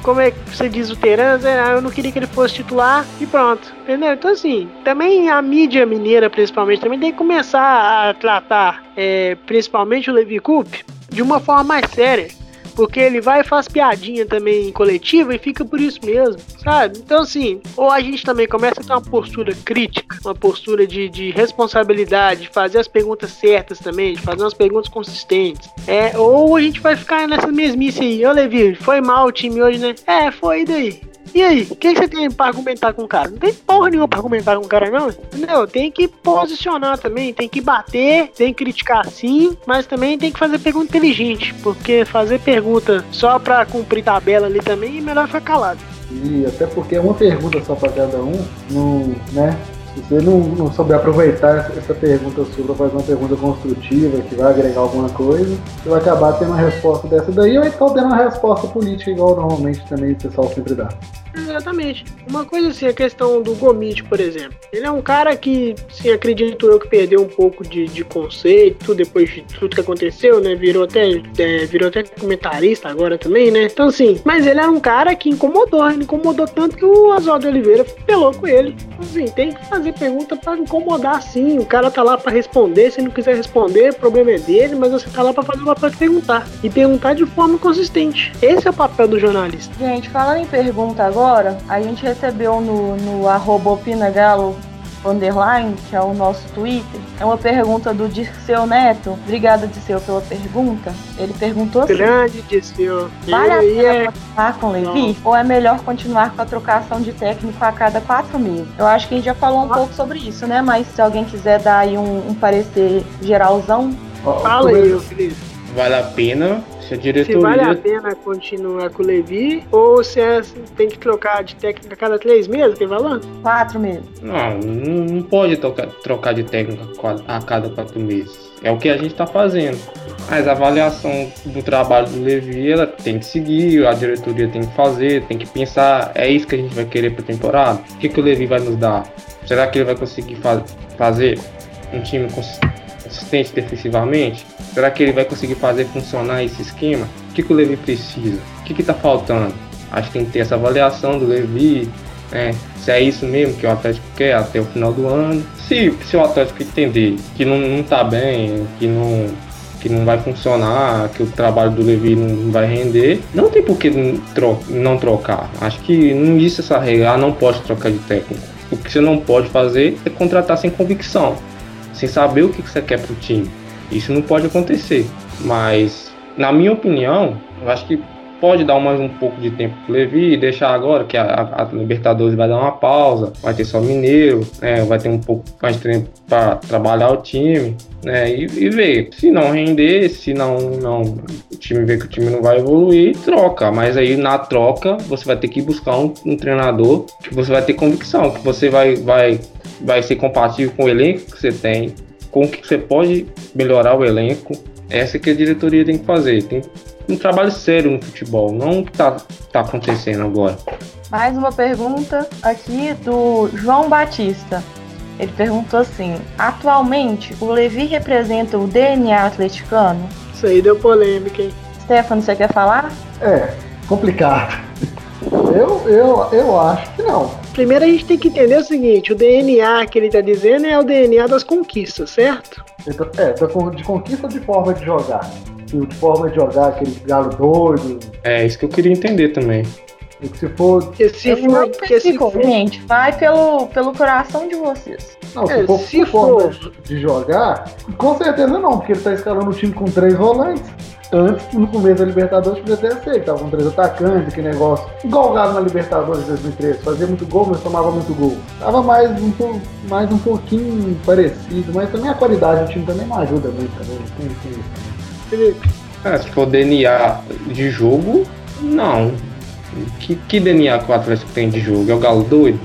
Como é que você diz o Terans? É, ah, eu não queria que ele fosse titular e pronto. Entendeu? Então, assim, também a mídia mineira, principalmente, também tem que começar a tratar, é, principalmente o Levi Coupe, de uma forma mais séria. Porque ele vai e faz piadinha também coletiva e fica por isso mesmo, sabe? Então, assim, ou a gente também começa a ter uma postura crítica, uma postura de, de responsabilidade, de fazer as perguntas certas também, de fazer umas perguntas consistentes. É, ou a gente vai ficar nessa mesmice aí. Ô, Levi, foi mal o time hoje, né? É, foi, daí? E aí, o que, você tem pra argumentar com o cara? Não tem porra nenhuma pra argumentar com o cara, não. Entendeu? Tem que posicionar também, tem que bater, tem que criticar sim, mas também tem que fazer pergunta inteligente, porque fazer pergunta só pra cumprir tabela ali também é melhor ficar calado. E até porque uma pergunta só pra cada um, não, né? Se você não, não souber aproveitar essa pergunta sua para fazer uma pergunta construtiva que vai agregar alguma coisa, você vai acabar tendo uma resposta dessa daí, ou então tendo uma resposta política igual normalmente também o pessoal sempre dá. Exatamente. Uma coisa assim, a questão do Gomit, por exemplo. Ele é um cara que, sim, acredito eu que perdeu um pouco de, de conceito depois de tudo que aconteceu, né? Virou até, é, virou até comentarista agora também, né? Então, assim, mas ele era um cara que incomodou. Ele incomodou tanto que o Oswaldo Oliveira pelou com ele. Então, assim, tem que fazer pergunta para incomodar sim. O cara tá lá para responder. Se não quiser responder, o problema é dele, mas você tá lá para fazer papel de perguntar. E perguntar de forma consistente. Esse é o papel do jornalista. Gente, falando em pergunta agora, a gente recebeu no, no arroba opinagalo underline, que é o nosso Twitter, é uma pergunta do Dirceu Neto. Obrigada, Dirceu, pela pergunta. Ele perguntou assim: Grande Dirceu. Vale a pena é... continuar com o Levi? Não. Ou é melhor continuar com a trocação de técnico a cada quatro meses? Eu acho que a gente já falou um ah. pouco sobre isso, né? Mas se alguém quiser dar aí um, um parecer geralzão. Fala aí, Felipe. Vale a pena se a diretoria. Se vale a pena continuar com o Levi ou se é, tem que trocar de técnica a cada três meses, tem valor? Quatro meses. Não, não pode trocar, trocar de técnica a cada quatro meses. É o que a gente está fazendo. Mas a avaliação do trabalho do Levi, ela tem que seguir, a diretoria tem que fazer, tem que pensar, é isso que a gente vai querer para a temporada? O que, que o Levi vai nos dar? Será que ele vai conseguir fa fazer um time consistente defensivamente? Será que ele vai conseguir fazer funcionar esse esquema? O que, que o Levi precisa? O que está faltando? Acho que tem que ter essa avaliação do Levi, né? se é isso mesmo que o Atlético quer até o final do ano. Se, se o Atlético entender que não, não tá bem, que não, que não vai funcionar, que o trabalho do Levi não vai render, não tem por que não trocar. Acho que não existe essa regra, ah, não pode trocar de técnico. O que você não pode fazer é contratar sem convicção, sem saber o que você quer pro time. Isso não pode acontecer. Mas, na minha opinião, eu acho que pode dar mais um pouco de tempo pro Levi e deixar agora que a, a, Libertadores vai dar uma pausa, vai ter só Mineiro, né, vai ter um pouco mais de tempo para trabalhar o time, né, e, e, ver. Se não render, se não, não o time ver que o time não vai evoluir, troca. Mas aí na troca você vai ter que buscar um, um treinador que você vai ter convicção, que você vai, vai, vai ser compatível com o elenco que você tem, com o que você pode melhorar o elenco. Essa que a diretoria tem que fazer. Tem um trabalho sério no futebol, não o que está tá acontecendo agora. Mais uma pergunta aqui do João Batista. Ele perguntou assim: atualmente o Levi representa o DNA atleticano? Isso aí deu polêmica, hein? Stefano, você quer falar? É, complicado. Eu, eu, eu acho que não. Primeiro a gente tem que entender o seguinte: o DNA que ele está dizendo é o DNA das conquistas, certo? É, de conquista ou de forma de jogar? De forma de jogar, aquele galo doido. É, isso que eu queria entender também. E que se for. Que se for, que se for, gente. Vai pelo, pelo coração de vocês. Não, se É, for se for- de jogar, com certeza não, porque ele tá escalando um time com três volantes. Antes, no começo da Libertadores, podia ter aceito. Tava com três atacantes, que negócio. Igual o Galo na Libertadores de 2013. Fazia muito gol, mas tomava muito gol. Tava mais um, mais um pouquinho parecido, mas também a qualidade do time também não ajuda muito. Também. Tem- tem- Felipe, É, se for DNA de jogo, não. Que, que DNA que o Atlético tem de jogo? É o Galo doido?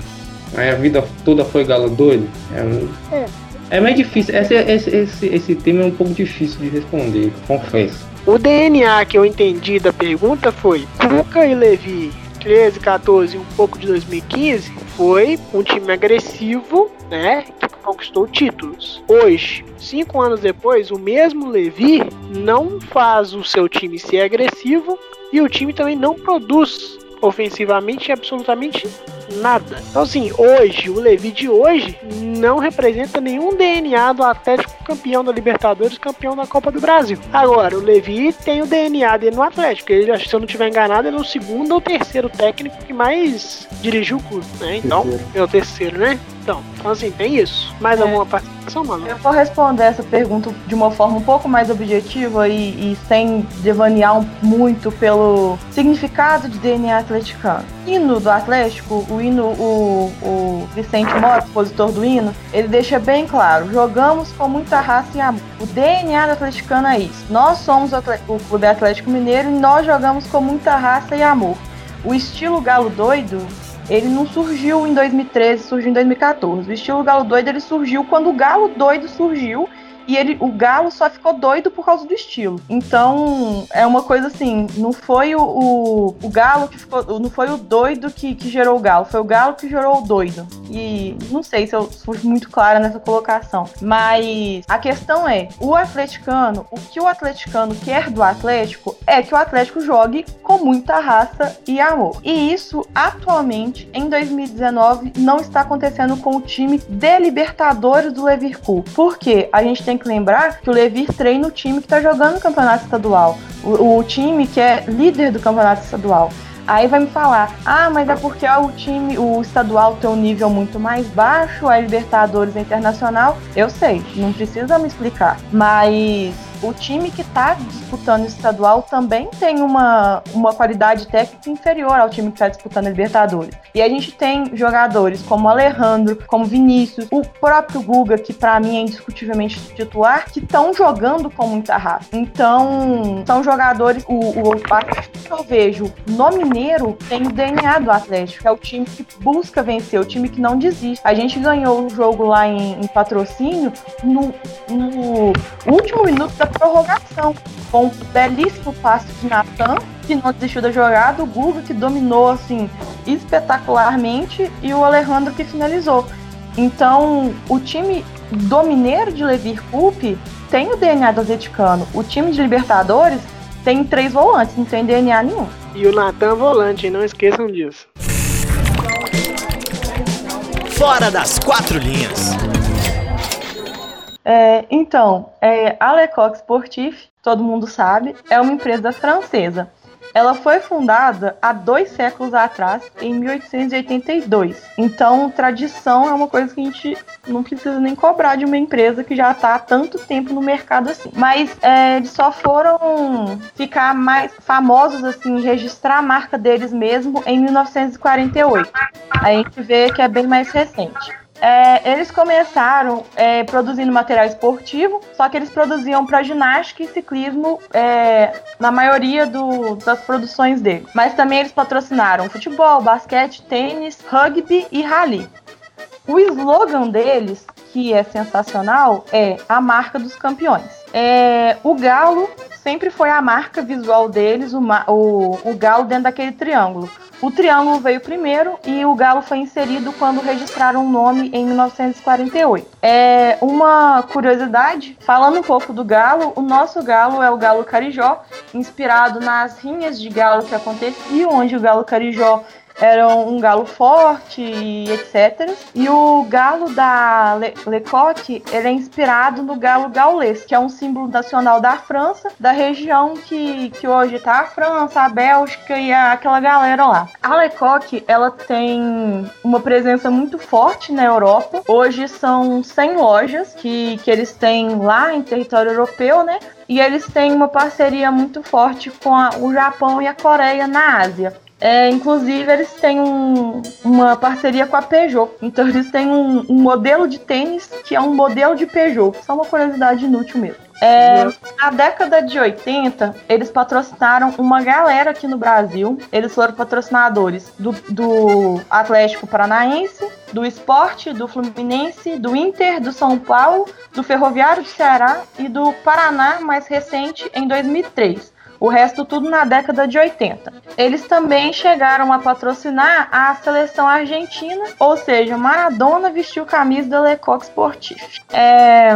Aí a vida toda foi Galo doido? É, um- É. é mais difícil. Esse, esse, esse, esse tema é um pouco difícil de responder, confesso. O DNA que eu entendi da pergunta foi Cuca e Levi 13, 14 e um pouco de 2015 foi um time agressivo, né? Que conquistou títulos. Hoje, cinco anos depois, o mesmo Levi não faz o seu time ser agressivo e o time também não produz ofensivamente absolutamente nada. Então, assim, hoje, o Levi de hoje não representa nenhum DNA do Atlético campeão da Libertadores, campeão da Copa do Brasil. Agora, o Levi tem o DNA dele no Atlético. Ele, acho que se eu não estiver enganado, ele é o segundo ou terceiro técnico que mais dirigiu o clube, né? Então, é o terceiro, né? Então, então assim, tem isso. Mais É. alguma participação, mano? Eu vou responder essa pergunta de uma forma um pouco mais objetiva e, e sem devanear muito pelo significado de DNA atleticano. Hino do Atlético, o hino, o, o Vicente Mota, compositor do hino, ele deixa bem claro: jogamos com muita raça e amor. O DNA do atleticano é isso. Nós somos o Clube Atlético Mineiro e nós jogamos com muita raça e amor. O estilo galo doido ele não surgiu em 2013, surgiu em 2014. O estilo galo doido ele surgiu quando o galo doido surgiu e ele, o galo só ficou doido por causa do estilo. Então é uma coisa assim, não foi o, o, o galo que ficou, não foi o doido que, que gerou o galo, foi o galo que gerou o doido. E não sei se eu fui muito clara nessa colocação, mas a questão é, o atleticano, o que o atleticano quer do Atlético é que o Atlético jogue com muita raça e amor. E isso atualmente em 2019 não está acontecendo com o time de Libertadores do Leverkusen. Porque a gente tem que lembrar que o Levir treina o time que está jogando no campeonato estadual, o, o time que é líder do campeonato estadual. Aí vai me falar, ah, mas é porque ó, o time, o estadual tem um nível muito mais baixo, a Libertadores é internacional. Eu sei, não precisa me explicar. Mas o time que está disputando o estadual também tem uma, uma qualidade técnica inferior ao time que está disputando a Libertadores. E a gente tem jogadores como Alejandro, como Vinícius, o próprio Guga, que para mim é indiscutivelmente titular, que estão jogando com muita raça. Então, são jogadores, o, o que eu vejo no Mineiro tem o DNA do Atlético, é o time que busca vencer, o time que não desiste. A gente ganhou o jogo lá em, em patrocínio no, no último minuto da prorrogação, com um belíssimo passe de Natan, que não desistiu da jogada, o Guga que dominou assim espetacularmente e o Alejandro que finalizou. Então, o time do Mineiro de Levir Coupe tem o DNA do atleticano. O time de Libertadores tem três volantes, não tem DNA nenhum. E o Natan volante, não esqueçam disso. Fora das quatro linhas. É, então, é, a Lecoq Sportif, todo mundo sabe, é uma empresa francesa. Ela foi fundada há dois séculos atrás, em 1882. Então, tradição é uma coisa que a gente não precisa nem cobrar de uma empresa que já está há tanto tempo no mercado assim. Mas é, eles só foram ficar mais famosos assim, registrar a marca deles mesmo em 1948. A gente vê que é bem mais recente. É, eles começaram é, produzindo material esportivo, só que eles produziam para ginástica e ciclismo é, na maioria do, das produções dele. Mas também eles patrocinaram futebol, basquete, tênis, rugby e rally. O slogan deles, que é sensacional, é a marca dos campeões. É, o galo sempre foi a marca visual deles, o, o, o galo dentro daquele triângulo. O triângulo veio primeiro e o galo foi inserido quando registraram o nome em 1948. É uma curiosidade, falando um pouco do galo, o nosso galo é o galo carijó, inspirado nas rinhas de galo que aconteciam, onde o galo carijó era um galo forte e etc. E o galo da Le Lecoque, ele é inspirado no galo gaulês, que é um símbolo nacional da França, da região que, que hoje tá a França, a Bélgica e a, aquela galera lá. A Lecoque, ela tem uma presença muito forte na Europa. Hoje são 100 lojas que, que eles têm lá em território europeu, né? E eles têm uma parceria muito forte com a, o Japão e a Coreia na Ásia. É, inclusive, eles têm um, uma parceria com a Peugeot. Então, eles têm um, um, modelo de tênis que é um modelo de Peugeot. Só uma curiosidade inútil mesmo. É, na década de 80, eles patrocinaram uma galera aqui no Brasil. Eles foram patrocinadores do, do Atlético Paranaense, do Esporte, do Fluminense, do Inter, do São Paulo, do Ferroviário do Ceará e do Paraná, mais recente, em 2003. O resto tudo na década de 80. Eles também chegaram a patrocinar a seleção argentina, ou seja, Maradona vestiu camisa da Lecoq Sportif. É,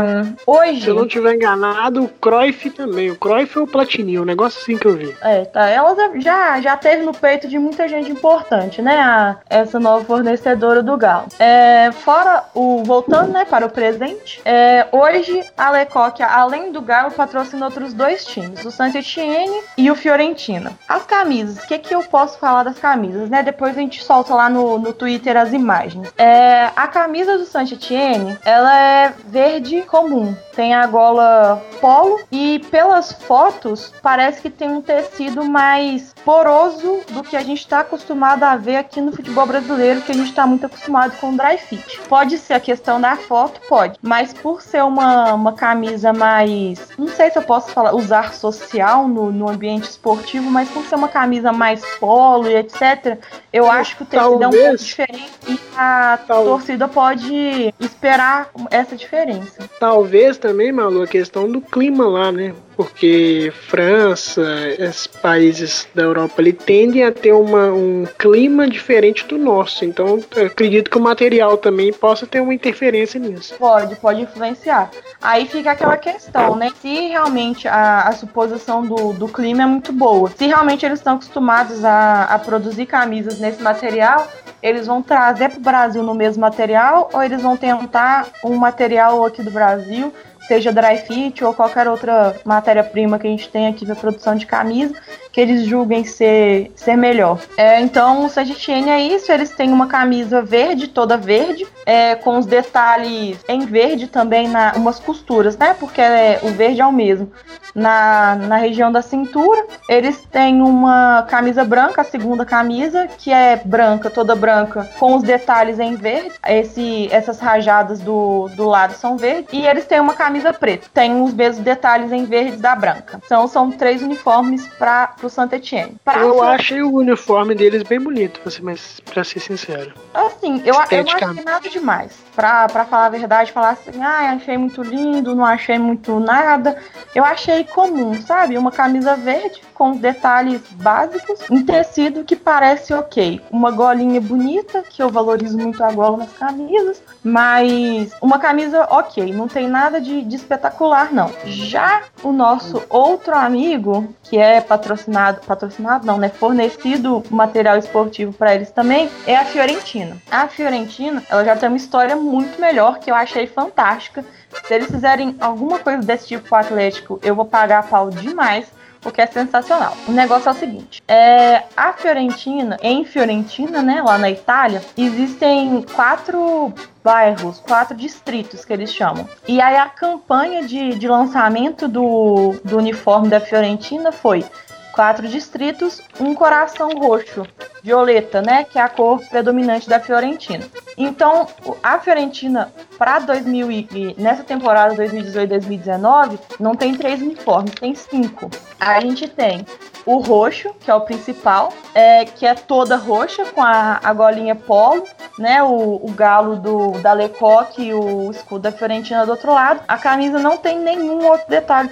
hoje. Se eu não tiver enganado, o Cruyff também. O Cruyff ou o Platini, um negócio assim que eu vi. É, tá. Ela já, já teve no peito de muita gente importante, né? A, essa nova fornecedora do Galo. É, fora o. Voltando, né, para o presente. É, hoje a Lecoq, além do Galo, patrocina outros dois times: o Saint-Etienne e o Fiorentina. As camisas, o que, que eu posso falar das camisas, né? Depois a gente solta lá no, no Twitter as imagens. É, a camisa do Saint-Etienne, ela é verde comum. Tem a gola polo e pelas fotos parece que tem um tecido mais poroso do que a gente está acostumado a ver aqui no futebol brasileiro, que a gente está muito acostumado com dry fit. Pode ser a questão da foto, pode, mas por ser uma, uma camisa mais, não sei se eu posso falar, usar social no, no ambiente esportivo, mas por ser uma camisa mais polo e etc., eu acho que o tecido é um pouco diferente e a Tal... torcida pode esperar essa diferença. Talvez também, Malu, a questão do clima lá, né? Porque França, esses países da Europa ali tendem a ter uma, um clima diferente do nosso. Então, acredito que o material também possa ter uma interferência nisso. Pode, pode influenciar. Aí fica aquela questão, né? Se realmente a, a suposição do, do clima é muito boa, se realmente eles estão acostumados a, a produzir camisas nesse material, eles vão trazer para o Brasil no mesmo material ou eles vão tentar um material aqui do Brasil seja dry fit ou qualquer outra matéria-prima que a gente tem aqui para produção de camisa, que eles julguem ser, ser melhor. É, então, o Sagittine é isso, eles têm uma camisa verde, toda verde, é, com os detalhes em verde também, na umas costuras, né? Porque é, o verde é o mesmo. Na, na região da cintura, eles têm uma camisa branca, a segunda camisa, que é branca, toda branca, com os detalhes em verde. Esse, essas rajadas do, do lado são verdes. E eles têm uma camisa preta, tem os mesmos detalhes em verde da branca. Então, são três uniformes para o Saint Etienne. Pra eu achei o uniforme deles bem bonito, mas pra ser sincero. Assim, eu, eu não achei nada demais. Pra, pra falar a verdade, falar assim, ah, achei muito lindo, não achei muito nada. Eu achei comum, sabe? Uma camisa verde com detalhes básicos, um tecido que parece ok. Uma golinha bonita, que eu valorizo muito a gola nas camisas, mas uma camisa ok, não tem nada de, de espetacular, não. Já o nosso outro amigo, que é patrocinado, patrocinado não, né? Fornecido material esportivo para eles também, é a Fiorentina. A Fiorentina, ela já tem uma história muito melhor que eu achei fantástica. Se eles fizerem alguma coisa desse tipo com o Atlético, eu vou pagar pau demais porque é sensacional. O negócio é o seguinte: é, a Fiorentina, em Fiorentina, né, lá na Itália, existem quatro bairros, quatro distritos que eles chamam. E aí a campanha de, de lançamento do, do uniforme da Fiorentina foi quatro distritos, um coração roxo, violeta, né, que é a cor predominante da Fiorentina. Então, a Fiorentina para 2000 e nessa temporada 2018-2019 não tem três uniformes, tem cinco. A gente tem o roxo, que é o principal, é, que é toda roxa com a, a golinha polo, né? O, o galo do, da Lecoque e o escudo da Fiorentina do outro lado. A camisa não tem nenhum outro detalhe,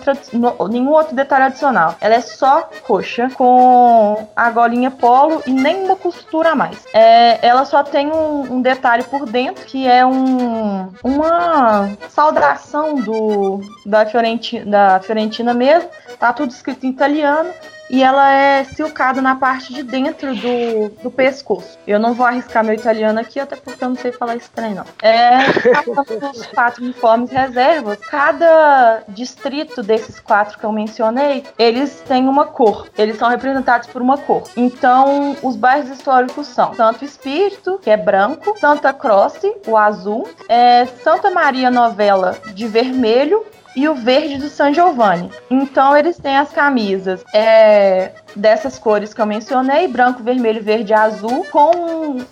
nenhum outro detalhe adicional. Ela é só roxa com a golinha polo e nenhuma costura a mais. É, ela só tem um, um detalhe por dentro que é um, uma saudação do, da, Fiorentina, da Fiorentina mesmo. Tá tudo escrito em italiano e ela é silcada na parte de dentro do, do pescoço. Eu não vou arriscar meu italiano aqui, até porque eu não sei falar trem, não. É, os quatro uniformes reservas, cada distrito desses quatro que eu mencionei, eles têm uma cor. Eles são representados por uma cor. Então, os bairros históricos são Santo Espírito, que é branco, Santa Croce, o azul, é, Santa Maria Novela, de vermelho, e o verde do San Giovanni. Então eles têm as camisas é, dessas cores que eu mencionei, branco, vermelho, verde e azul, com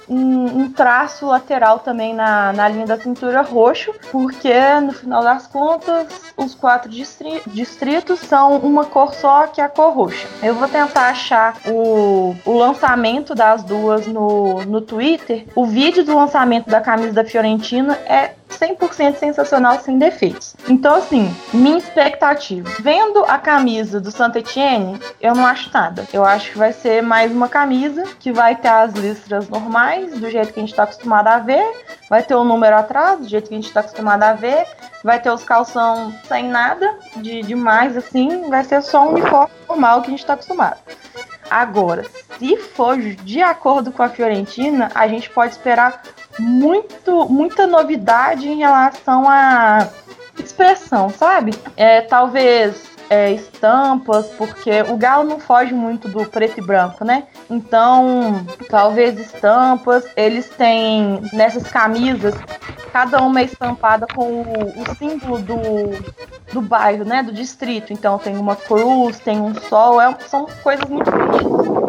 um, um, traço lateral também na, na linha da cintura roxo, porque no final das contas os quatro distri distritos são uma cor só, que é a cor roxa. Eu vou tentar achar o, o lançamento das duas no, no Twitter. O vídeo do lançamento da camisa da Fiorentina é 100% sensacional, sem defeitos. Então, assim, minha expectativa. Vendo a camisa do Saint Etienne, eu não acho nada. Eu acho que vai ser mais uma camisa que vai ter as listras normais, do jeito que a gente está acostumado a ver. Vai ter o número atrás, do jeito que a gente está acostumado a ver. Vai ter os calção sem nada de demais, assim. Vai ser só um uniforme normal que a gente está acostumado. Agora, se for de acordo com a Fiorentina, a gente pode esperar muito, muita novidade em relação à expressão, sabe? É, talvez é, estampas, porque o galo não foge muito do preto e branco, né? Então, talvez estampas. Eles têm nessas camisas, cada uma é estampada com o, o símbolo do, do bairro, né? Do distrito. Então, tem uma cruz, tem um sol, é, são coisas muito bonitas.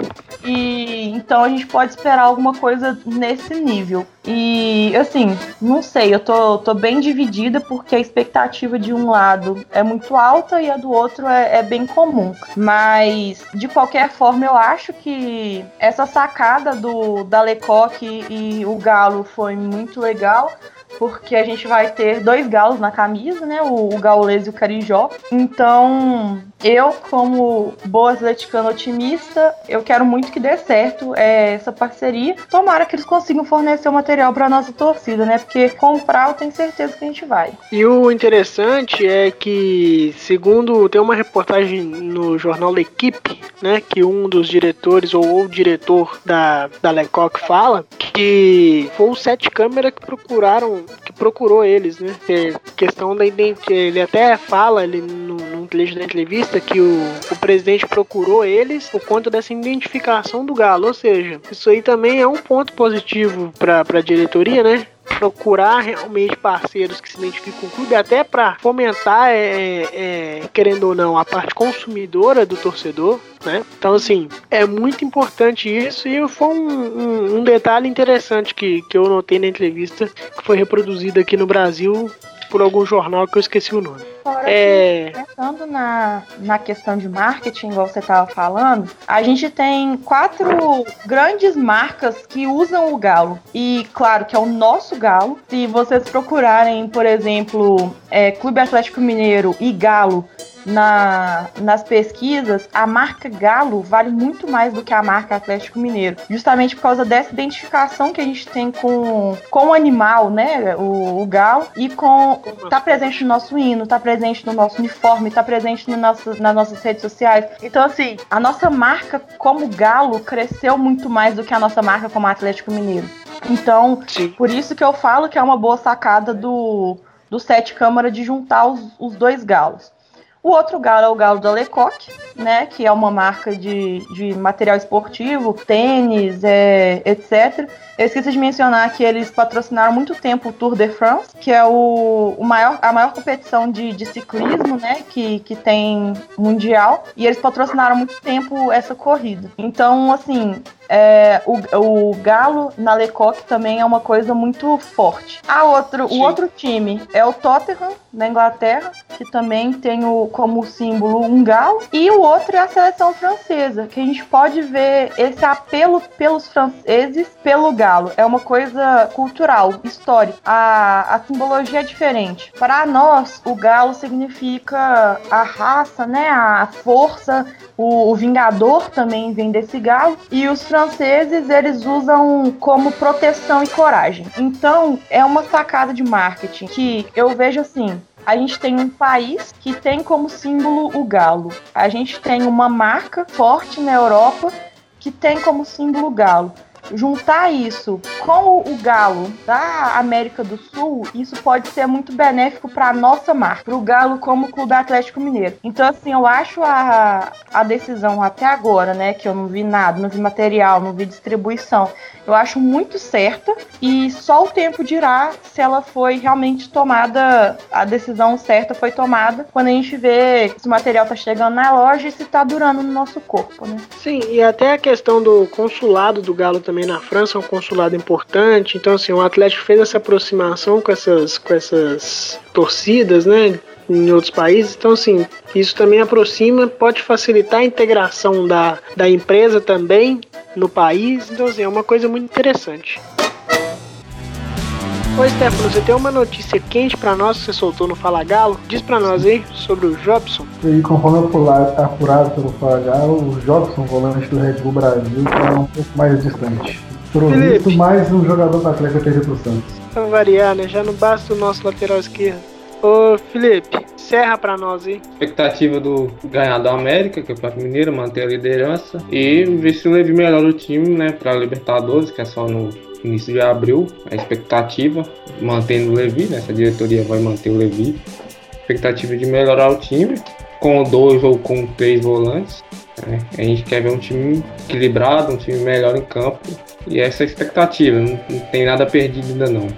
E então a gente pode esperar alguma coisa nesse nível. E assim, não sei, eu tô, tô bem dividida porque a expectativa de um lado é muito alta e a do outro é, é bem comum. Mas de qualquer forma, eu acho que essa sacada do da Lecoque e o Galo foi muito legal porque a gente vai ter dois galos na camisa, né? O, o gaulês e o carijó. Então, eu, como boa atleticana otimista, eu quero muito que dê certo é, essa parceria. Tomara que eles consigam fornecer o material para nossa torcida, né? Porque comprar eu tenho certeza que a gente vai. E o interessante é que, segundo tem uma reportagem no jornal L'Equipe, né? Que um dos diretores ou o diretor da, da Lecoq fala que foi o sete câmera que procuraram que procurou eles, né? É questão da identidade. Ele até fala ele no, no trecho da entrevista que o, o presidente procurou eles por conta dessa identificação do Galo. Ou seja, isso aí também é um ponto positivo para a diretoria, né? Procurar realmente parceiros que se identificam com o clube, até para fomentar, é, é, é, querendo ou não, a parte consumidora do torcedor, né? Então, assim, é muito importante isso e foi um, um, um detalhe interessante que, que eu notei na entrevista que foi reproduzida aqui no Brasil por algum jornal que eu esqueci o nome. Fora é... que, pensando na, na questão de marketing, igual você estava falando, a gente tem quatro grandes marcas que usam o galo. E claro que é o nosso galo. Se vocês procurarem, por exemplo, é, Clube Atlético Mineiro e Galo na, nas pesquisas, a marca Galo vale muito mais do que a marca Atlético Mineiro, justamente por causa dessa identificação que a gente tem com, com o animal, né, o, o galo, e com tá presente no nosso hino, tá presente no nosso uniforme, tá presente no nosso, nas nossas redes sociais. Então, assim, a nossa marca como Galo cresceu muito mais do que a nossa marca como Atlético Mineiro. Então, Sim. por isso que eu falo que é uma boa sacada do, do Sete Câmara de juntar os, os dois galos. O outro galo é o galo da Lecoq, né, que é uma marca de, de material esportivo, tênis, é, etc. Eu esqueci de mencionar que eles patrocinaram muito tempo o Tour de France, que é o, o maior, a maior competição de, de ciclismo, né, que, que tem mundial, e eles patrocinaram muito tempo essa corrida. Então, assim, é, o, o Galo na Lecoq também é uma coisa muito forte. A outro, o outro time é o Tottenham, na Inglaterra, que também tem o, como símbolo um galo. E o outro é a seleção francesa, que a gente pode ver esse apelo pelos franceses pelo galo. É uma coisa cultural, histórica. A, a simbologia é diferente. Para nós, o galo significa a raça, né? A força. O, o vingador também vem desse galo. E os franceses eles usam como proteção e coragem. Então é uma sacada de marketing que eu vejo assim. a gente tem um país que tem como símbolo o galo. A gente tem uma marca forte na Europa que tem como símbolo o galo juntar isso com o Galo da América do Sul, isso pode ser muito benéfico para a nossa marca, para o Galo como clube Atlético Mineiro. Então, assim, eu acho a, a decisão até agora, né, que eu não vi nada, não vi material, não vi distribuição, eu acho muito certa e só o tempo dirá se ela foi realmente tomada, a decisão certa foi tomada quando a gente vê se o material tá chegando na loja e se tá durando no nosso corpo, né? Sim, e até a questão do consulado do Galo também também na França, é um consulado importante. Então, assim, o Atlético fez essa aproximação com essas, com essas torcidas, né? Em outros países, então assim, isso também aproxima, pode facilitar a integração da, da empresa também no país, então assim, é uma coisa muito interessante. Oi, Stefano, você tem uma notícia quente para nós que você soltou no Fala Galo? Diz para nós aí sobre o Jobson. E conforme eu apurado pelo Fala Galo, o Jobson, volante do Red Bull Brasil, está um pouco mais distante. Por isso, mais um jogador da Atlético perder pro Santos. Pra variar, né? Já não basta o nosso lateral esquerdo. Ô, Felipe, serra pra nós aí. Expectativa do ganhador América, que é o Pato Mineiro, manter a liderança. E ver se o Levi melhora o time, né, pra Libertadores, que é só no início de abril, a expectativa, mantendo o Levi, né? Essa diretoria vai manter o Levi. Expectativa de melhorar o time, com dois ou com três volantes. Né? A gente quer ver um time equilibrado, um time melhor em campo. E essa é a expectativa, não, não tem nada perdido ainda não.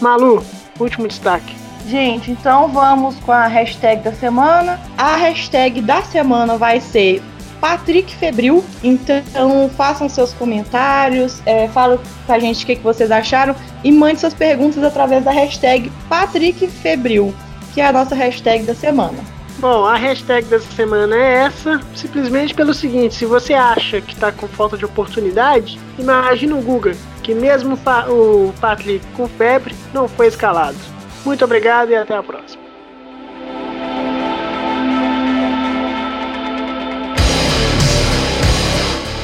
Malu, último destaque. Gente, então vamos com a hashtag da semana. A hashtag da semana vai ser Patrick Febril. Então façam seus comentários, é, falem pra gente o que, que vocês acharam e mande suas perguntas através da hashtag Patrick Febril, que é a nossa hashtag da semana. Bom, a hashtag dessa semana é essa, simplesmente pelo seguinte: se você acha que está com falta de oportunidade, imagina o Guga, que mesmo o Patrick com febre não foi escalado. Muito obrigado e até a próxima.